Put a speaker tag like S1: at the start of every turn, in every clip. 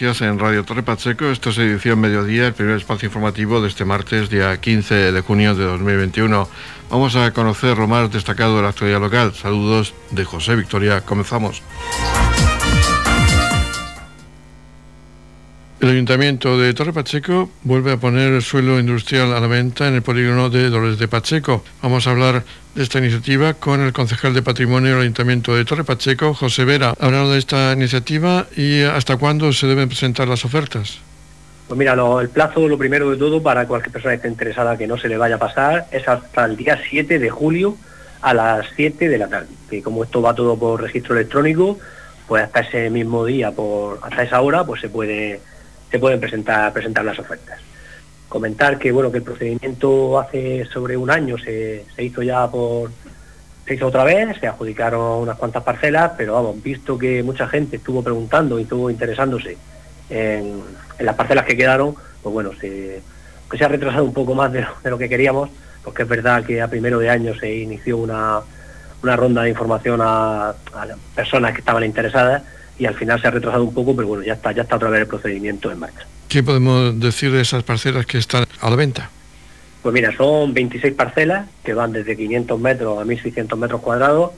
S1: En Radio Torre Pacheco, esta es edición mediodía, el primer espacio informativo de este martes, día 15 de junio de 2021. Vamos a conocer lo más destacado de la actualidad local. Saludos de José Victoria. Comenzamos. El Ayuntamiento de Torre Pacheco vuelve a poner el suelo industrial a la venta en el polígono de Dolores de Pacheco. Vamos a hablar de esta iniciativa con el concejal de Patrimonio del Ayuntamiento de Torre Pacheco, José Vera. Hablando de esta iniciativa y hasta cuándo se deben presentar las ofertas.
S2: Pues mira, el plazo, lo primero de todo, para cualquier persona que esté interesada que no se le vaya a pasar, es hasta el día 7 de julio a las 7 de la tarde. Que como esto va todo por registro electrónico, pues hasta ese mismo día, por hasta esa hora, pues se puede se pueden presentar, presentar las ofertas. Comentar que bueno que el procedimiento hace sobre un año se, hizo ya por se hizo otra vez, se adjudicaron unas cuantas parcelas, pero vamos, visto que mucha gente estuvo preguntando y estuvo interesándose en, las parcelas que quedaron, pues bueno, se, que se ha retrasado un poco más de lo, que queríamos, porque es verdad que a primero de año se inició una, ronda de información a, a personas que estaban interesadas y al final se ha retrasado un poco, pero bueno, ya está, ya está otra vez el procedimiento en marcha.
S1: ¿Qué podemos decir de esas parcelas que están a la venta?
S2: Pues mira, son 26 parcelas que van desde 500 metros a 1.600 metros cuadrados,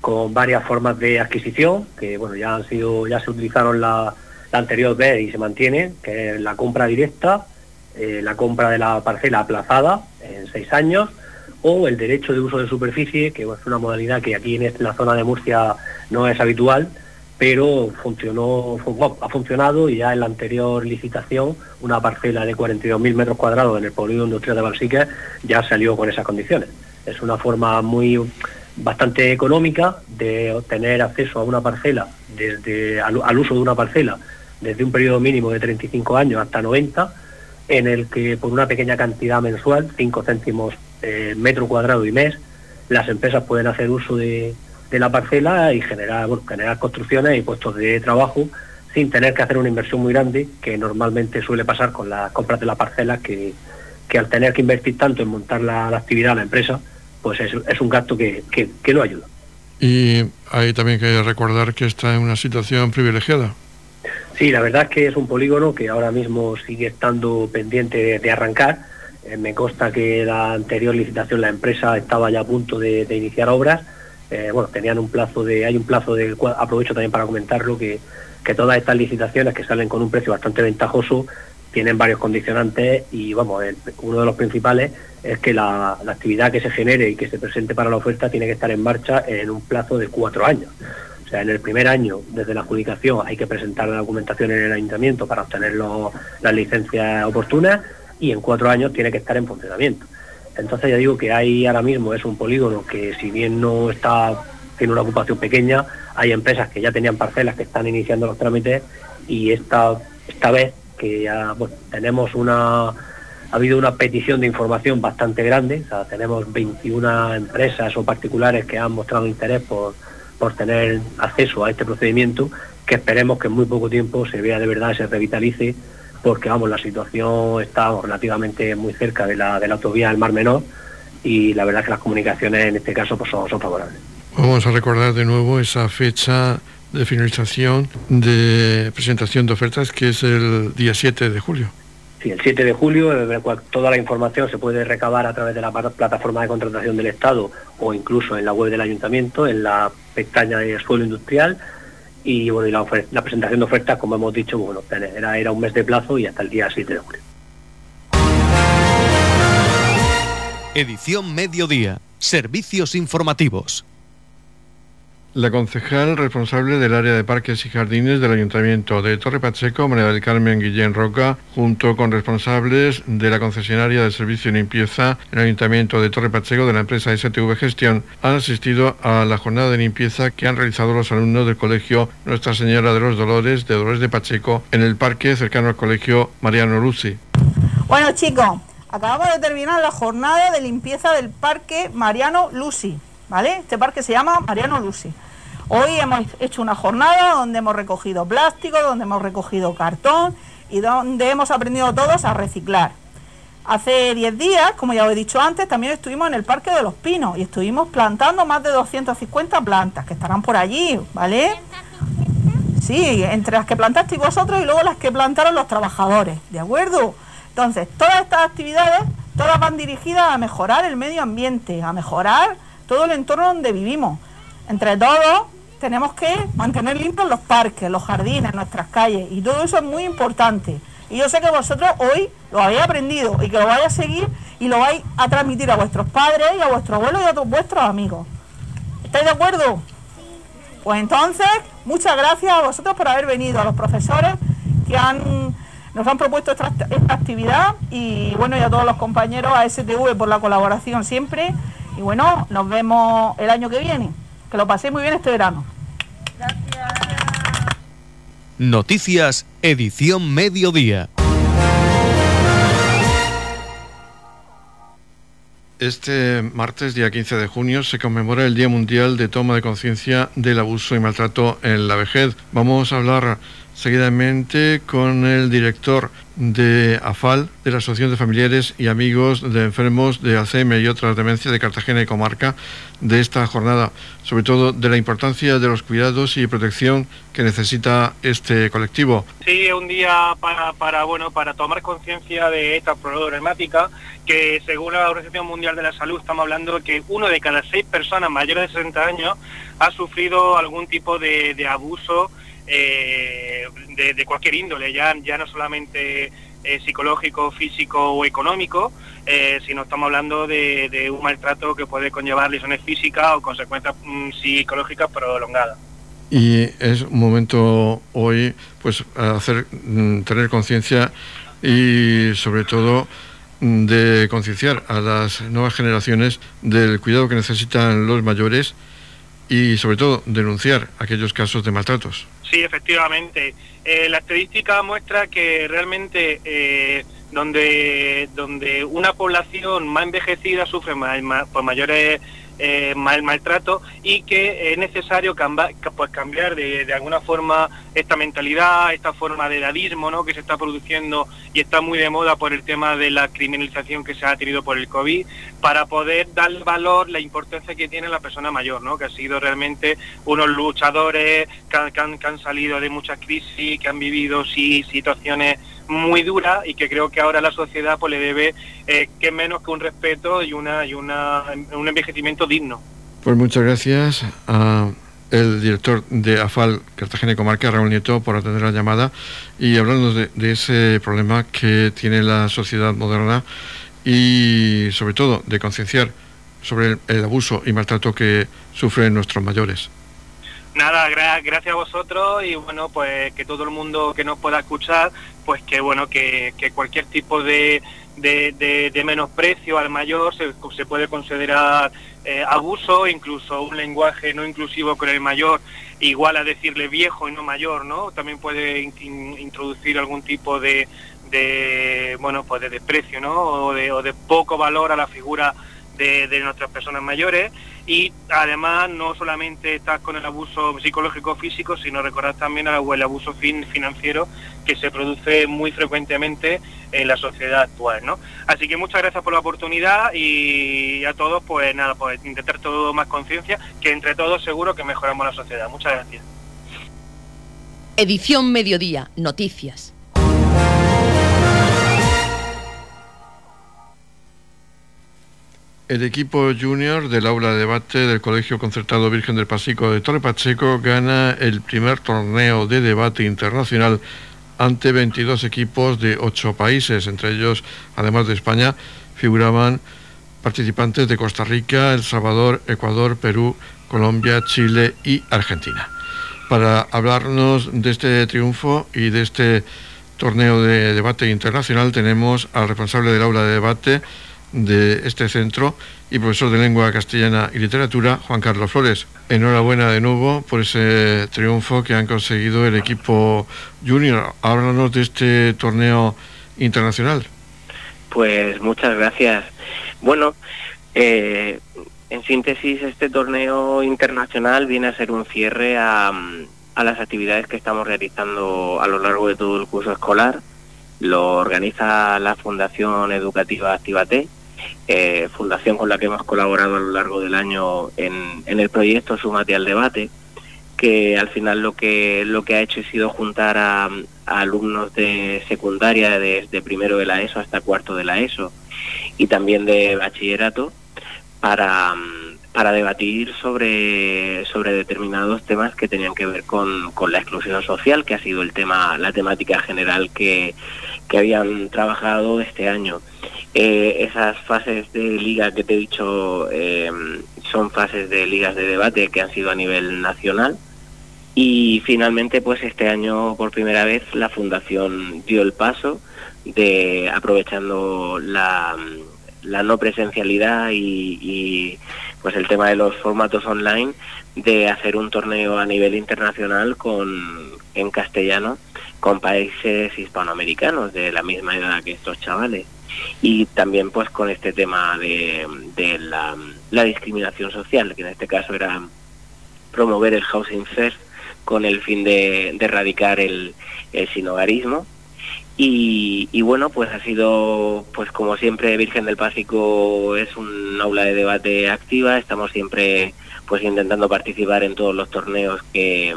S2: con varias formas de adquisición, que bueno, ya han sido, ya se utilizaron la, anterior vez y se mantiene, que es la compra directa, eh, la compra de la parcela aplazada en seis años, o el derecho de uso de superficie, que es una modalidad que aquí en la zona de Murcia no es habitual, pero funcionó, ha funcionado y ya en la anterior licitación una parcela de 42.000 metros cuadrados en el polígono industrial de Balsique ya salió con esas condiciones. Es una forma muy bastante económica de obtener acceso a una parcela, desde al, uso de una parcela, desde un periodo mínimo de 35 años hasta 90, en el que por una pequeña cantidad mensual, 5 céntimos eh, metro cuadrado y mes, las empresas pueden hacer uso de, de la parcela y generar, generar construcciones y puestos de trabajo sin tener que hacer una inversión muy grande, que normalmente suele pasar con las compras de la parcela, que, al tener que invertir tanto en montar la, actividad a la empresa, pues es, un gasto que, que, que, no ayuda.
S1: Y hay también que recordar que está en una situación privilegiada.
S2: Sí, la verdad es que es un polígono que ahora mismo sigue estando pendiente de, arrancar. Eh, me consta que la anterior licitación la empresa estaba ya a punto de iniciar obras eh, bueno, tenían un plazo de, hay un plazo cual aprovecho también para comentarlo, que, que todas estas licitaciones que salen con un precio bastante ventajoso tienen varios condicionantes y vamos, uno de los principales es que la, actividad que se genere y que se presente para la oferta tiene que estar en marcha en un plazo de cuatro años. O sea, en el primer año, desde la adjudicación, hay que presentar la documentación en el ayuntamiento para obtener las licencias oportunas y en cuatro años tiene que estar en funcionamiento. Entonces ya digo que hay ahora mismo es un polígono que si bien no está tiene una ocupación pequeña, hay empresas que ya tenían parcelas que están iniciando los trámites y esta esta vez que ya tenemos una ha habido una petición de información bastante grande, tenemos 21 empresas o particulares que han mostrado interés por, por tener acceso a este procedimiento, que esperemos que en muy poco tiempo se vea de verdad, se revitalice porque vamos, la situación está relativamente muy cerca de la, de la autovía del Mar Menor y la verdad es que las comunicaciones en este caso pues, son, favorables.
S1: Vamos a recordar de nuevo esa fecha de finalización de presentación de ofertas que es el día 7 de julio.
S2: Sí, el 7 de julio, toda la información se puede recabar a través de la plataforma de contratación del Estado o incluso en la web del Ayuntamiento, en la pestaña de suelo industrial y bueno y la, presentación de ofertas como hemos dicho bueno era, era un mes de plazo y hasta el día 7 de julio.
S3: Edición Mediodía. Servicios informativos
S1: la concejal responsable del área de parques y jardines del Ayuntamiento de Torre Pacheco, María del Carmen Guillén Roca, junto con responsables de la concesionaria de servicio de limpieza en el Ayuntamiento de Torre Pacheco de la empresa STV Gestión, han asistido a la jornada de limpieza que han realizado los alumnos del colegio Nuestra Señora de los Dolores de Dolores de Pacheco en el parque cercano al colegio Mariano Luci.
S4: Bueno chicos, acabamos de terminar la jornada de limpieza del parque Mariano Lucy. ¿Vale? Este parque se llama Mariano Lucy. Hoy hemos hecho una jornada donde hemos recogido plástico, donde hemos recogido cartón y donde hemos aprendido todos a reciclar. Hace 10 días, como ya os he dicho antes, también estuvimos en el Parque de los Pinos y estuvimos plantando más de 250 plantas que estarán por allí, ¿vale? Sí, entre las que plantasteis vosotros y luego las que plantaron los trabajadores, ¿de acuerdo? Entonces, todas estas actividades, todas van dirigidas a mejorar el medio ambiente, a mejorar todo el entorno donde vivimos. Entre todos, tenemos que mantener limpios los parques, los jardines, nuestras calles, y todo eso es muy importante. Y yo sé que vosotros hoy lo habéis aprendido y que lo vais a seguir y lo vais a transmitir a vuestros padres y a vuestros abuelos y a vuestros amigos. ¿Estáis de acuerdo? Pues entonces, muchas gracias a vosotros por haber venido, a los profesores que han, nos han propuesto esta, actividad y bueno, y a todos los compañeros, a STV por la colaboración siempre. Y bueno, nos vemos el año que viene. Que lo paséis muy bien este verano.
S3: Noticias, edición mediodía.
S1: Este martes, día 15 de junio, se conmemora el Día Mundial de Toma de Conciencia del Abuso y Maltrato en la Vejez. Vamos a hablar seguidamente con el director de AFAL, de la Asociación de Familiares y Amigos de Enfermos de Alzheimer y otras demencias de Cartagena y Comarca, de esta jornada, sobre todo de la importancia de los cuidados y protección que necesita este colectivo.
S5: Sí, es un día para, bueno, para tomar conciencia de esta problemática, que según la Organización Mundial de la Salud estamos hablando que uno de cada seis personas mayores de 60 años ha sufrido algún tipo de abuso eh, de, cualquier índole, ya, ya no solamente eh, psicológico, físico o económico, eh, sino estamos hablando de, un maltrato que puede conllevar lesiones físicas o consecuencias mm, psicológicas prolongadas.
S1: Y es un momento hoy, pues, hacer mm, tener conciencia y sobre todo mm, de concienciar a las nuevas generaciones del cuidado que necesitan los mayores y sobre todo denunciar aquellos casos de maltratos.
S5: Sí, efectivamente. Eh, la estadística muestra que realmente eh, donde, donde una población más envejecida sufre por mayores eh, mal maltrato y que es necesario pues, cambiar de, alguna forma esta mentalidad, esta forma de edadismo ¿no? que se está produciendo y está muy de moda por el tema de la criminalización que se ha tenido por el COVID, para poder dar valor la importancia que tiene la persona mayor, ¿no? que ha sido realmente unos luchadores que han, salido de muchas crisis, que han vivido sí, situaciones muy dura y que creo que ahora la sociedad pues le debe eh, que menos que un respeto y una y una un envejecimiento digno.
S1: Pues muchas gracias a el director de AFAL Cartagena y Comarca, Raúl Nieto, por atender la llamada y hablando de, de ese problema que tiene la sociedad moderna y sobre todo de concienciar sobre el abuso y maltrato que sufren nuestros mayores.
S5: Nada, gracias a vosotros y bueno, pues que todo el mundo que nos pueda escuchar, pues que bueno, que, cualquier tipo de, de, menosprecio al mayor se, se puede considerar eh, abuso, incluso un lenguaje no inclusivo con el mayor, igual a decirle viejo y no mayor, ¿no? También puede introducir algún tipo de, bueno, pues de desprecio, ¿no? O de poco valor a la figura de, nuestras personas mayores y además no solamente estás con el abuso psicológico físico, sino recordar también el abuso financiero que se produce muy frecuentemente en la sociedad actual, ¿no? Así que muchas gracias por la oportunidad y a todos, pues nada, pues intentar todo más conciencia, que entre todos seguro que mejoramos la sociedad. Muchas gracias.
S6: Edición Mediodía, Noticias.
S1: El equipo junior del aula de debate del Colegio Concertado Virgen del Pasico de Torre Pacheco gana el primer torneo de debate internacional ante 22 equipos de 8 países, entre ellos, además de España, figuraban participantes de Costa Rica, El Salvador, Ecuador, Perú, Colombia, Chile y Argentina. Para hablarnos de este triunfo y de este torneo de debate internacional tenemos al responsable del aula de debate, de este centro y profesor de lengua castellana y literatura, Juan Carlos Flores. Enhorabuena de nuevo por ese triunfo que han conseguido el equipo junior. Háblanos de este torneo internacional.
S7: Pues muchas gracias. Bueno, eh, en síntesis, este torneo internacional viene a ser un cierre a, a las actividades que estamos realizando a lo largo de todo el curso escolar. Lo organiza la Fundación Educativa Activate eh, fundación con la que hemos colaborado a lo largo del año en, el proyecto Sumate al Debate. que al final lo que lo que ha hecho ha sido juntar a, alumnos de secundaria desde primero de la ESO hasta cuarto de la ESO y también de bachillerato para, para debatir sobre, sobre determinados temas que tenían que ver con, con, la exclusión social, que ha sido el tema, la temática general que, que habían trabajado este año. Eh, esas fases de liga que te he dicho eh, son fases de ligas de debate que han sido a nivel nacional y finalmente pues este año por primera vez la fundación dio el paso de aprovechando la, la no presencialidad y, pues el tema de los formatos online de hacer un torneo a nivel internacional con en castellano con países hispanoamericanos de la misma edad que estos chavales. Y también pues con este tema de, de la, discriminación social que en este caso era promover el housing first con el fin de, erradicar el, el sinogarismo y, bueno, pues ha sido, pues como siempre, Virgen del Pásico es un aula de debate activa, estamos siempre pues intentando participar en todos los torneos que,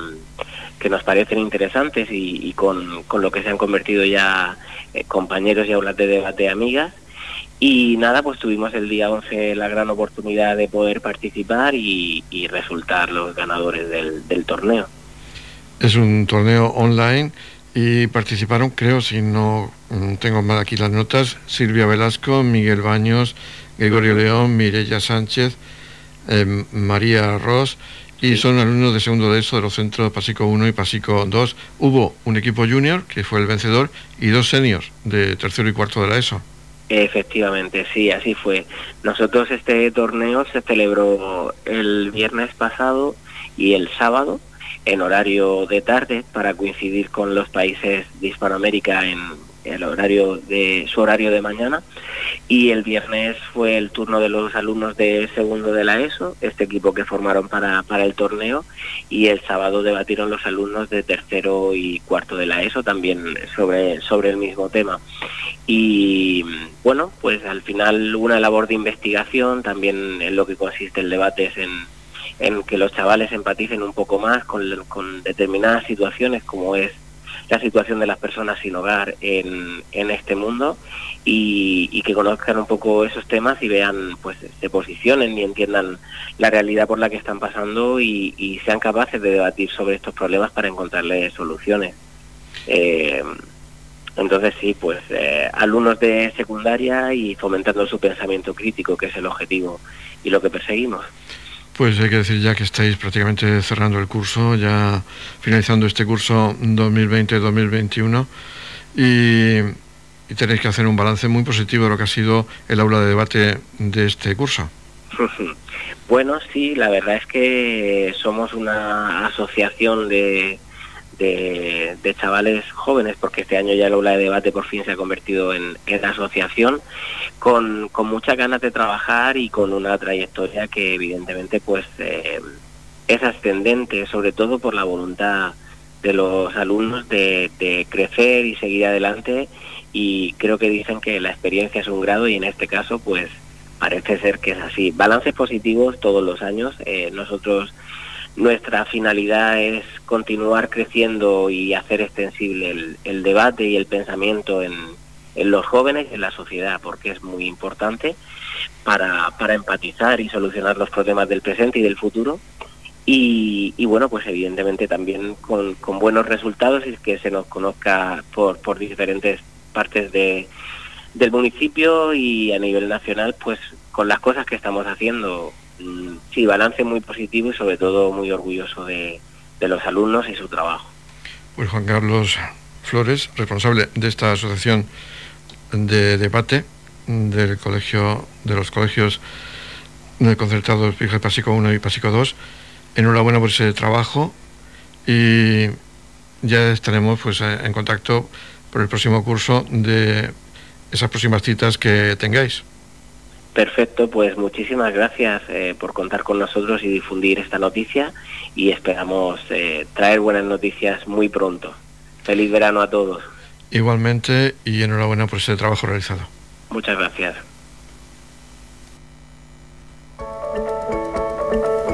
S7: que nos parecen interesantes y, con, con, lo que se han convertido ya eh, compañeros y aulas de debate amigas. Y nada, pues tuvimos el día 11 la gran oportunidad de poder participar y, y resultar los ganadores del torneo.
S1: Es un torneo online y participaron, creo, si no mm, tengo mal aquí las notas, Silvia Velasco, Miguel Baños, Gregorio León, Mireya Sánchez, eh, María Ross, y son alumnos de segundo de eso de los centros Pasico 1 y Pasico 2. Hubo un equipo junior, que fue el vencedor, y dos seniors de tercero y cuarto de la ESO.
S7: Efectivamente, sí, así fue. Nosotros este torneo se celebró el viernes pasado y el sábado en horario de tarde para coincidir con los países de Hispanoamérica en el horario de su horario de mañana y el viernes fue el turno de los alumnos de segundo de la ESO, este equipo que formaron para, para el torneo y el sábado debatieron los alumnos de tercero y cuarto de la ESO también sobre, sobre el mismo tema. Y bueno, pues al final una labor de investigación, también en lo que consiste el debate es en en que los chavales empaticen un poco más con, determinadas situaciones como es la situación de las personas sin hogar en, en este mundo y, que conozcan un poco esos temas y vean, pues se posicionen y entiendan la realidad por la que están pasando y, y sean capaces de debatir sobre estos problemas para encontrarles soluciones. Eh, entonces sí, pues eh, alumnos de secundaria y fomentando su pensamiento crítico, que es el objetivo y lo que perseguimos.
S1: Pues hay que decir ya que estáis prácticamente cerrando el curso, ya finalizando este curso 2020-2021 y, y, tenéis que hacer un balance muy positivo de lo que ha sido el aula de debate de este curso.
S7: Bueno, sí, la verdad es que somos una asociación de, de, chavales jóvenes, porque este año ya el aula de debate por fin se ha convertido en, en asociación, con, con muchas ganas de trabajar y con una trayectoria que evidentemente pues eh, es ascendente, sobre todo por la voluntad de los alumnos de, de crecer y seguir adelante y creo que dicen que la experiencia es un grado y en este caso pues parece ser que es así. Balances positivos todos los años. Eh, nosotros nuestra finalidad es continuar creciendo y hacer extensible el, debate y el pensamiento en, los jóvenes y en la sociedad, porque es muy importante para, empatizar y solucionar los problemas del presente y del futuro. Y, y bueno, pues evidentemente también con, buenos resultados y que se nos conozca por, por diferentes partes de, del municipio y a nivel nacional, pues con las cosas que estamos haciendo sí, balance muy positivo y sobre todo muy orgulloso de, los alumnos y su trabajo.
S1: Pues Juan Carlos Flores, responsable de esta asociación de debate del colegio de los colegios concertados Pasico 1 y Pasico 2. Enhorabuena por ese trabajo y ya estaremos pues en contacto por el próximo curso de esas próximas citas que tengáis.
S7: Perfecto, pues muchísimas gracias eh, por contar con nosotros y difundir esta noticia y esperamos eh, traer buenas noticias muy pronto. Feliz verano a todos.
S1: Igualmente y enhorabuena por ese trabajo realizado.
S7: Muchas gracias.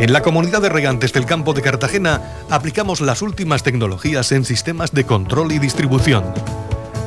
S3: En la comunidad de regantes del campo de Cartagena aplicamos las últimas tecnologías en sistemas de control y distribución,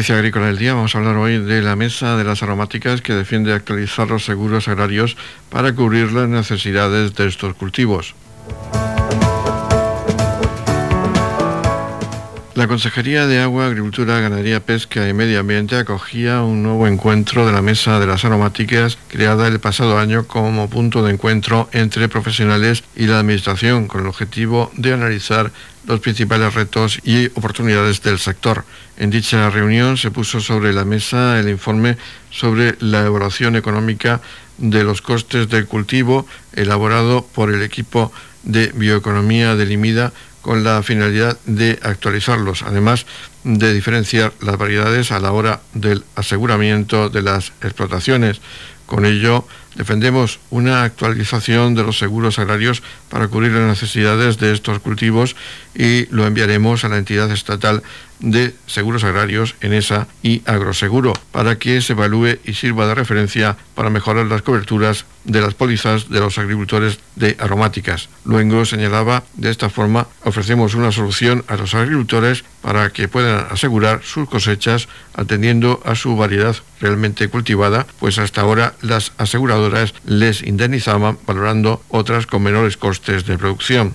S1: Noticia agrícola del día vamos a hablar hoy de la mesa de las aromáticas que defiende actualizar los seguros agrarios para cubrir las necesidades de estos cultivos. La Consejería de Agua, Agricultura, Ganadería, Pesca y Medio Ambiente acogía un nuevo encuentro de la Mesa de las Aromáticas creada el pasado año como punto de encuentro entre profesionales y la Administración con el objetivo de analizar los principales retos y oportunidades del sector. En dicha reunión se puso sobre la mesa el informe sobre la evaluación económica de los costes del cultivo elaborado por el equipo de bioeconomía de Limida con la finalidad de actualizarlos, además de diferenciar las variedades a la hora del aseguramiento de las explotaciones. Con ello, defendemos una actualización de los seguros agrarios para cubrir las necesidades de estos cultivos y lo enviaremos a la entidad estatal de seguros agrarios, en esa y Agroseguro, para que se evalúe y sirva de referencia para mejorar las coberturas de las pólizas de los agricultores de aromáticas. Luego señalaba, de esta forma ofrecemos una solución a los agricultores para que puedan asegurar sus cosechas atendiendo a su variedad realmente cultivada, pues hasta ahora las aseguradoras les indemnizaban valorando otras con menores costes de producción.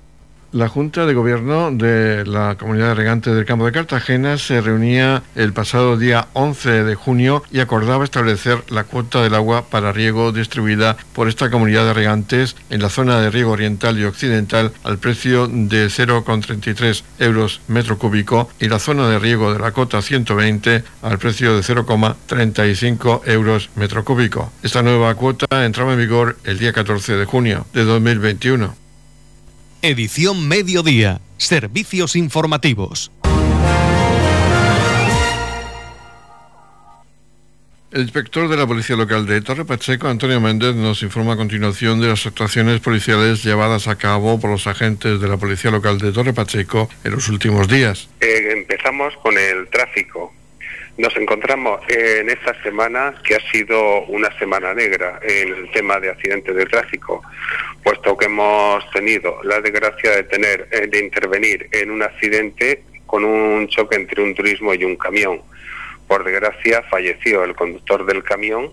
S1: La Junta de Gobierno de la Comunidad de Regantes del Campo de Cartagena se reunía el pasado día 11 de junio y acordaba establecer la cuota del agua para riego distribuida por esta comunidad de regantes en la zona de riego oriental y occidental al precio de 0,33 euros metro cúbico y la zona de riego de la cota 120 al precio de 0,35 euros metro cúbico. Esta nueva cuota entraba en vigor el día 14 de junio de 2021.
S3: Edición Mediodía. Servicios informativos.
S1: El inspector de la Policía Local de Torre Pacheco, Antonio Méndez, nos informa a continuación de las actuaciones policiales llevadas a cabo por los agentes de la Policía Local de Torre Pacheco en los últimos días.
S8: Eh, empezamos con el tráfico. Nos encontramos en esta semana que ha sido una semana negra en el tema de accidentes de tráfico, puesto que hemos tenido la desgracia de tener eh, de intervenir en un accidente con un choque entre un turismo y un camión. Por desgracia falleció el conductor del camión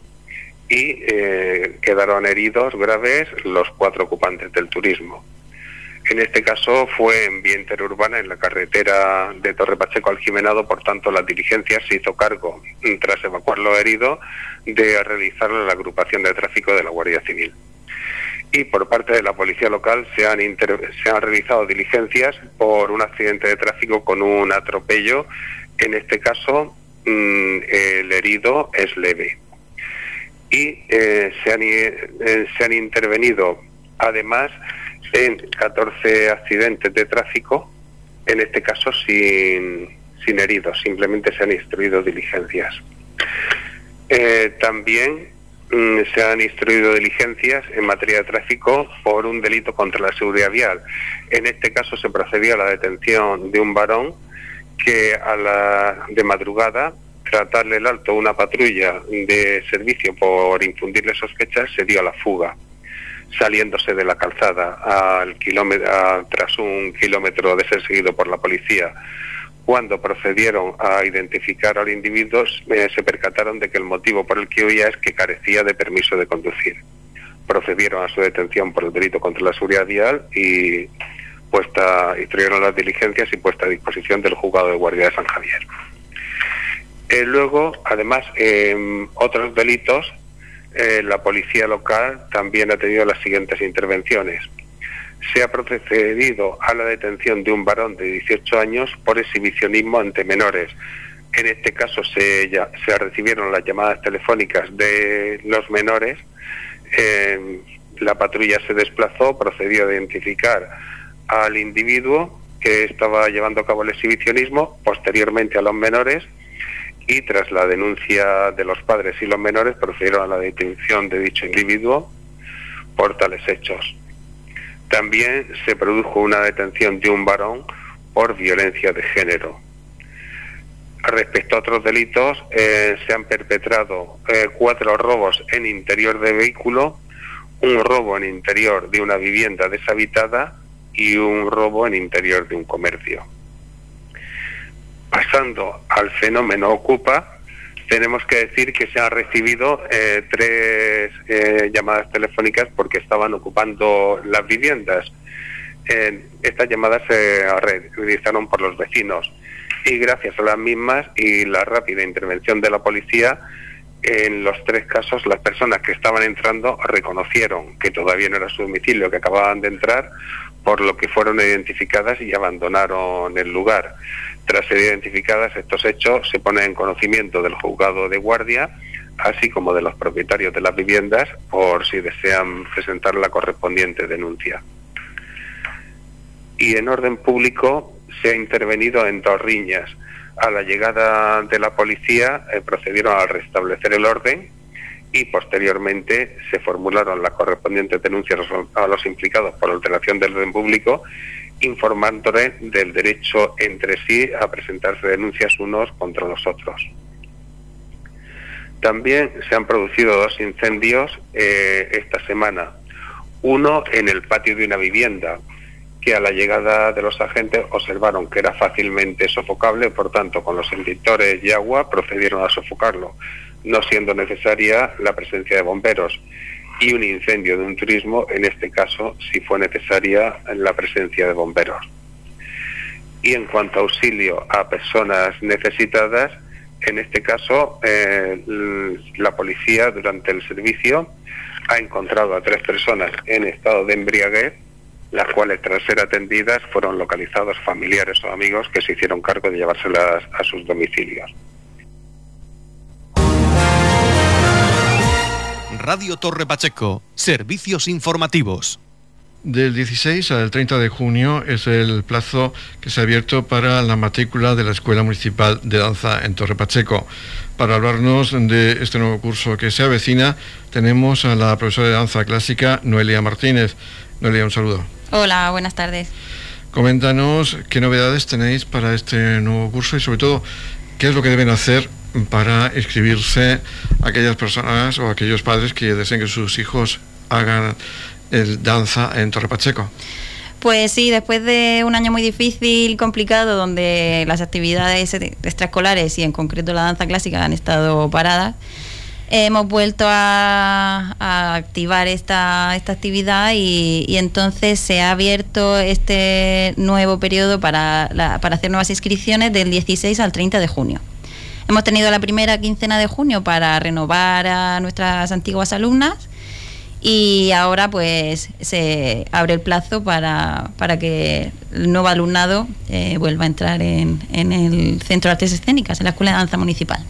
S8: y eh, quedaron heridos graves los cuatro ocupantes del turismo. En este caso fue en vía interurbana, en la carretera de Torre Pacheco al Jimenado, por tanto la diligencia se hizo cargo, tras evacuar los heridos, de realizar la agrupación de tráfico de la Guardia Civil. Y por parte de la Policía Local se han, realizado diligencias por un accidente de tráfico con un atropello. En este caso, mm, el herido es leve. Y eh, eh, se han intervenido además en 14 accidentes de tráfico, en este caso sin, sin heridos, simplemente se han instruido diligencias. Eh, también mm, se han instruido diligencias en materia de tráfico por un delito contra la seguridad vial. En este caso se procedió a la detención de un varón que a la de madrugada tratarle el alto a una patrulla de servicio por infundirle sospechas se dio a la fuga saliéndose de la calzada al kilómetro, tras un kilómetro de ser seguido por la policía cuando procedieron a identificar al individuo, eh, se percataron de que el motivo por el que huía es que carecía de permiso de conducir. Procedieron a su detención por el delito contra la seguridad vial y puesta, instruyeron las diligencias y puesta a disposición del juzgado de guardia de San Javier. Eh, luego, además, en otros delitos, eh, la policía local también ha tenido las siguientes intervenciones. Se ha procedido a la detención de un varón de 18 años por exhibicionismo ante menores. En este caso se, se recibieron las llamadas telefónicas de los menores. Eh, la patrulla se desplazó, procedió a identificar al individuo que estaba llevando a cabo el exhibicionismo, posteriormente a los menores y tras la denuncia de los padres y los menores procedieron a la detención de dicho individuo por tales hechos. También se produjo una detención de un varón por violencia de género. Respecto a otros delitos, eh, se han perpetrado eh, cuatro robos en interior de vehículo, un robo en interior de una vivienda deshabitada y un robo en interior de un comercio. Pasando al fenómeno Ocupa, tenemos que decir que se han recibido eh, tres eh, llamadas telefónicas porque estaban ocupando las viviendas. estas llamadas se realizaron por los vecinos y gracias a las mismas y la rápida intervención de la policía, en los tres casos las personas que estaban entrando reconocieron que todavía no era su domicilio, que acababan de entrar, por lo que fueron identificadas y abandonaron el lugar. Tras ser identificadas estos hechos, se pone en conocimiento del juzgado de guardia, así como de los propietarios de las viviendas, por si desean presentar la correspondiente denuncia. Y en orden público se ha intervenido en dos riñas. A la llegada de la policía eh, procedieron a restablecer el orden y posteriormente se formularon las correspondientes denuncias a los implicados por alteración del orden público, informándole del derecho entre sí a presentarse denuncias unos contra los otros. También se han producido dos incendios eh, esta semana. Uno en el patio de una vivienda, que a la llegada de los agentes observaron que era fácilmente sofocable, por tanto, con los extintores y agua procedieron a sofocarlo no siendo necesaria la presencia de bomberos y un incendio de un turismo, en este caso, si fue necesaria la presencia de bomberos. Y en cuanto a auxilio a personas necesitadas, en este caso, eh, la policía durante el servicio ha encontrado a tres personas en estado de embriaguez, las cuales tras ser atendidas fueron localizados familiares o amigos que se hicieron cargo de llevárselas a sus domicilios.
S3: Radio Torre Pacheco, servicios informativos.
S1: Del 16 al 30 de junio es el plazo que se ha abierto para la matrícula de la Escuela Municipal de Danza en Torre Pacheco. Para hablarnos de este nuevo curso que se avecina, tenemos a la profesora de danza clásica Noelia Martínez. Noelia, un saludo.
S9: Hola, buenas tardes.
S1: Coméntanos qué novedades tenéis para este nuevo curso y sobre todo qué es lo que deben hacer para inscribirse aquellas personas o aquellos padres que deseen que sus hijos hagan el danza en Torre Pacheco.
S9: Pues sí, después de un año muy difícil, complicado, donde las actividades extraescolares y en concreto la danza clásica han estado paradas, hemos vuelto a, activar esta, esta actividad y, entonces se ha abierto este nuevo periodo para, para hacer nuevas inscripciones del 16 al 30 de junio. Hemos tenido la primera quincena de junio para renovar a nuestras antiguas alumnas y ahora pues se abre el plazo para, que el nuevo alumnado eh, vuelva a entrar en, el Centro de Artes Escénicas, en la Escuela de Danza Municipal.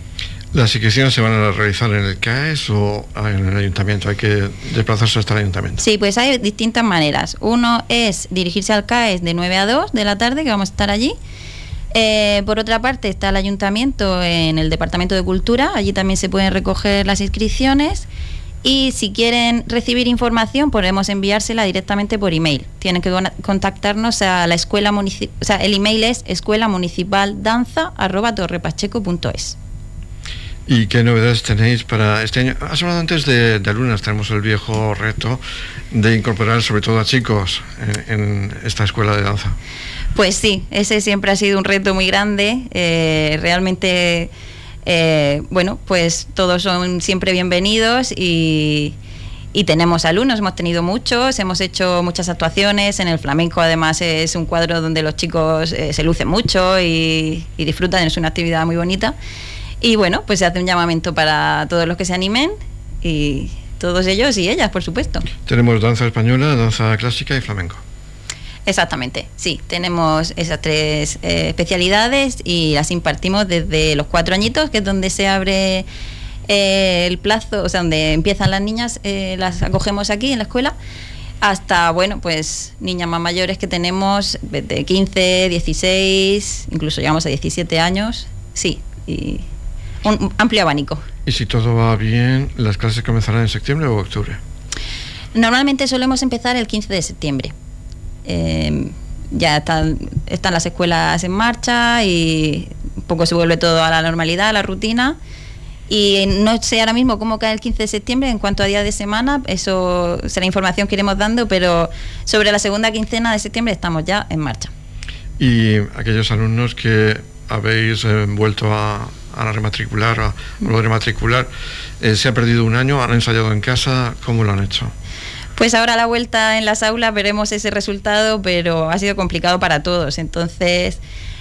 S1: ¿Las inscripciones se van a realizar en el CAES o en el ayuntamiento? ¿Hay que desplazarse hasta el ayuntamiento?
S9: Sí, pues hay distintas maneras. Uno es dirigirse al CAES de 9 a 2 de la tarde, que vamos a estar allí. Eh, por otra parte está el ayuntamiento en el Departamento de Cultura, allí también se pueden recoger las inscripciones y si quieren recibir información podemos enviársela directamente por email. Tienen que contactarnos a la escuela municipal, o sea, el email es escuela municipal danza
S1: ¿Y qué novedades tenéis para este año? Has hablado antes de, alumnas, tenemos el viejo reto de incorporar sobre todo a chicos en esta escuela de danza.
S9: Pues sí, ese siempre ha sido un reto muy grande. Eh, realmente, eh, bueno, pues todos son siempre bienvenidos y, y tenemos alumnos, hemos tenido muchos, hemos hecho muchas actuaciones. En el flamenco, además, es un cuadro donde los chicos eh, se lucen mucho y, y disfrutan, es una actividad muy bonita. Y bueno, pues se hace un llamamiento para todos los que se animen y todos ellos y ellas, por supuesto.
S1: Tenemos danza española, danza clásica y flamenco.
S9: Exactamente, sí, tenemos esas tres eh, especialidades y las impartimos desde los cuatro añitos, que es donde se abre eh, el plazo, o sea, donde empiezan las niñas, eh, las acogemos aquí en la escuela, hasta, bueno, pues niñas más mayores que tenemos de 15, 16, incluso llegamos a 17 años, sí, y un amplio abanico.
S1: Y si todo va bien, ¿las clases comenzarán en septiembre o octubre?
S9: Normalmente solemos empezar el 15 de septiembre. Eh, ya están, están las escuelas en marcha y un poco se vuelve todo a la normalidad, a la rutina. Y no sé ahora mismo cómo cae el 15 de septiembre en cuanto a día de semana, eso será información que iremos dando, pero sobre la segunda quincena de septiembre estamos ya en marcha.
S1: Y aquellos alumnos que habéis eh, vuelto a, a rematricular, a, a lo de rematricular, eh, se ha perdido un año, han ensayado en casa, ¿cómo lo han hecho?
S9: Pues ahora la vuelta en las aulas veremos ese resultado, pero ha sido complicado para todos. Entonces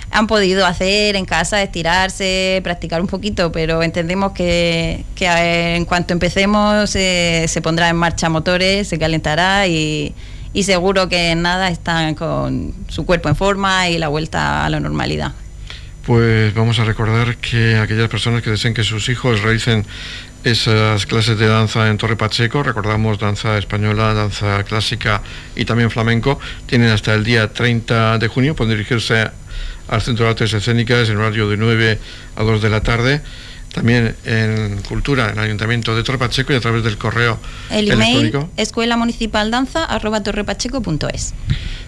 S9: han podido hacer en casa, estirarse, practicar un poquito, pero entendemos que, que en cuanto empecemos eh, se pondrá en marcha motores, se calentará y, y seguro que nada están con su cuerpo en forma y la vuelta a la normalidad.
S1: Pues vamos a recordar que aquellas personas que deseen que sus hijos realicen esas clases de danza en Torre Pacheco, recordamos danza española, danza clásica y también flamenco, tienen hasta el día 30 de junio, pueden dirigirse al Centro de Artes Escénicas en horario de 9 a 2 de la tarde. También en Cultura, en el Ayuntamiento de Torre Pacheco y a través del correo
S9: El email escuela municipal danza arroba torrepacheco.es.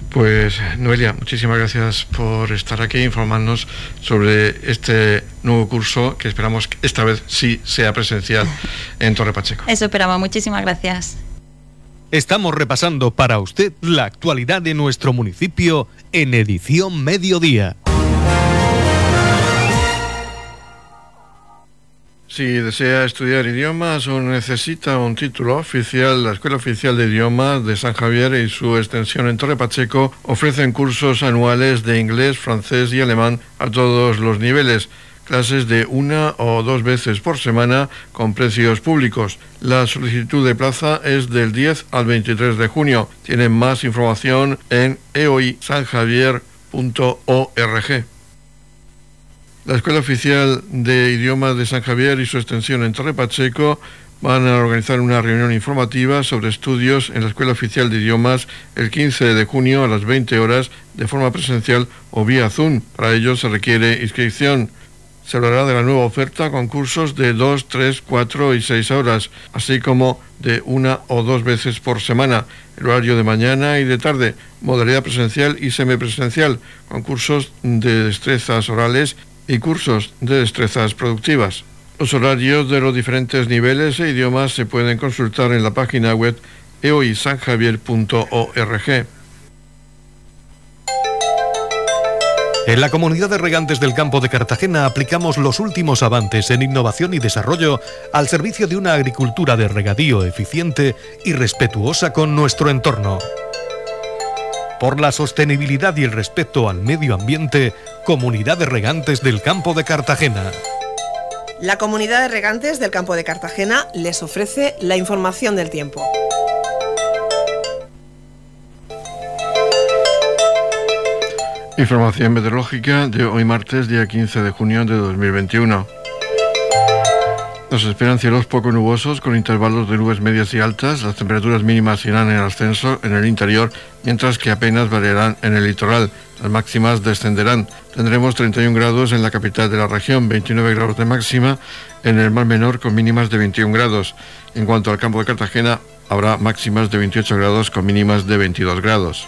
S1: Pues Noelia, muchísimas gracias por estar aquí e informarnos sobre este nuevo curso que esperamos que esta vez sí sea presencial en Torre Pacheco.
S9: Eso esperamos, muchísimas gracias.
S3: Estamos repasando para usted la actualidad de nuestro municipio en edición mediodía.
S1: Si desea estudiar idiomas o necesita un título oficial, la Escuela Oficial de Idiomas de San Javier y su extensión en Torre Pacheco ofrecen cursos anuales de inglés, francés y alemán a todos los niveles clases de una o dos veces por semana con precios públicos. La solicitud de plaza es del 10 al 23 de junio. Tienen más información en eoisanjavier.org. La Escuela Oficial de Idiomas de San Javier y su extensión en Torre Pacheco van a organizar una reunión informativa sobre estudios en la Escuela Oficial de Idiomas el 15 de junio a las 20 horas de forma presencial o vía Zoom. Para ello se requiere inscripción. Se hablará de la nueva oferta con cursos de 2, 3, 4 y 6 horas, así como de una o dos veces por semana, el horario de mañana y de tarde, modalidad presencial y semipresencial, con cursos de destrezas orales y cursos de destrezas productivas. Los horarios de los diferentes niveles e idiomas se pueden consultar en la página web eoisanjavier.org.
S3: En la comunidad de regantes del campo de Cartagena aplicamos los últimos avances en innovación y desarrollo al servicio de una agricultura de regadío eficiente y respetuosa con nuestro entorno. Por la sostenibilidad y el respeto al medio ambiente, Comunidad de Regantes del Campo de Cartagena.
S10: La Comunidad de Regantes del Campo de Cartagena les ofrece la información del tiempo.
S1: Información meteorológica de hoy martes, día 15 de junio de 2021. Nos esperan cielos poco nubosos con intervalos de nubes medias y altas. Las temperaturas mínimas irán en ascenso en el interior, mientras que apenas variarán en el litoral. Las máximas descenderán. Tendremos 31 grados en la capital de la región, 29 grados de máxima en el mar menor con mínimas de 21 grados. En cuanto al campo de Cartagena, habrá máximas de 28 grados con mínimas de 22 grados.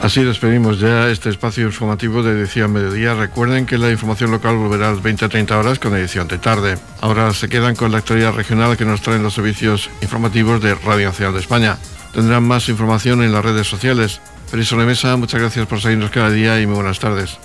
S1: Así despedimos ya este espacio informativo de edición mediodía. Recuerden que la información local volverá a las 20 a 30 horas con edición de tarde. Ahora se quedan con la actualidad regional que nos traen los servicios informativos de Radio Nacional de España. Tendrán más información en las redes sociales. Feliz Mesa, muchas gracias por seguirnos cada día y muy buenas tardes.